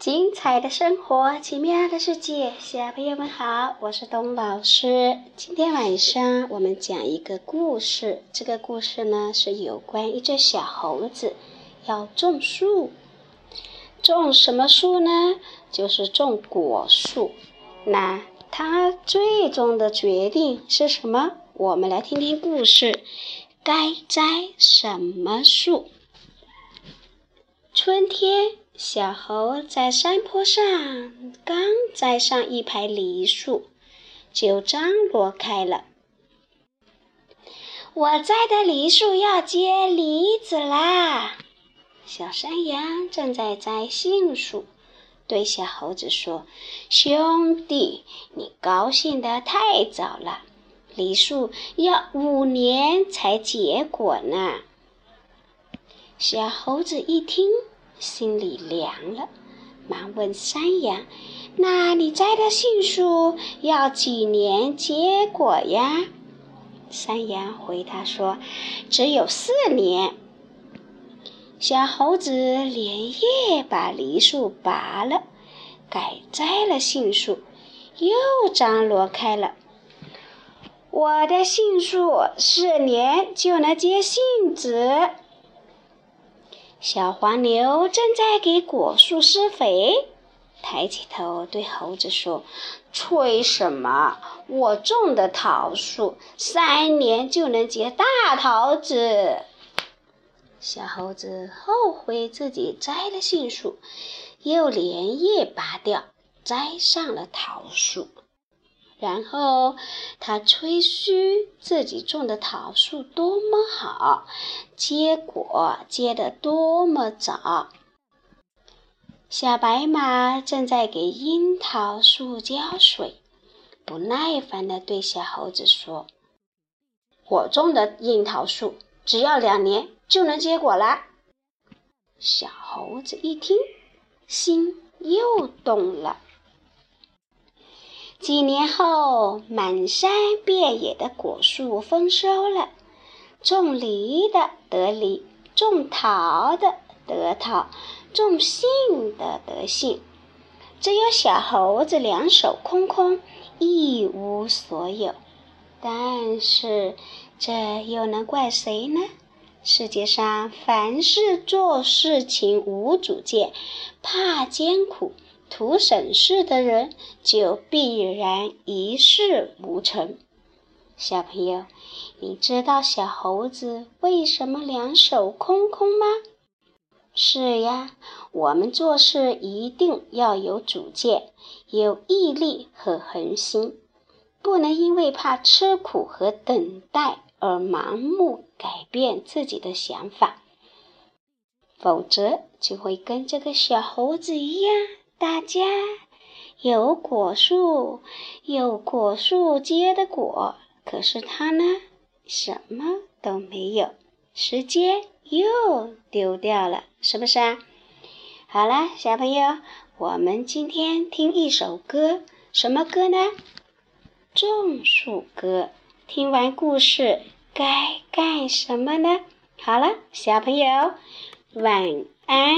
精彩的生活，奇妙的世界，小朋友们好，我是董老师。今天晚上我们讲一个故事，这个故事呢是有关一只小猴子要种树，种什么树呢？就是种果树。那它最终的决定是什么？我们来听听故事，该栽什么树？春天。小猴在山坡上刚栽上一排梨树，就张罗开了。我栽的梨树要结梨子啦！小山羊正在摘杏树，对小猴子说：“兄弟，你高兴得太早了，梨树要五年才结果呢。”小猴子一听。心里凉了，忙问山羊：“那你摘的杏树要几年结果呀？”山羊回答说：“只有四年。”小猴子连夜把梨树拔了，改栽了杏树，又张罗开了：“我的杏树四年就能结杏子。”小黄牛正在给果树施肥，抬起头对猴子说：“吹什么？我种的桃树三年就能结大桃子。”小猴子后悔自己栽了杏树，又连夜拔掉，栽上了桃树。然后他吹嘘自己种的桃树多么好，结果结得多么早。小白马正在给樱桃树浇水，不耐烦地对小猴子说：“我种的樱桃树只要两年就能结果了。”小猴子一听，心又动了。几年后，满山遍野的果树丰收了。种梨的得梨，种桃的得桃，种杏的得杏。只有小猴子两手空空，一无所有。但是，这又能怪谁呢？世界上凡是做事情无主见、怕艰苦。图省事的人，就必然一事无成。小朋友，你知道小猴子为什么两手空空吗？是呀，我们做事一定要有主见，有毅力和恒心，不能因为怕吃苦和等待而盲目改变自己的想法，否则就会跟这个小猴子一样。大家有果树，有果树结的果，可是他呢，什么都没有，时间又丢掉了，是不是啊？好了，小朋友，我们今天听一首歌，什么歌呢？种树歌。听完故事该干什么呢？好了，小朋友，晚安。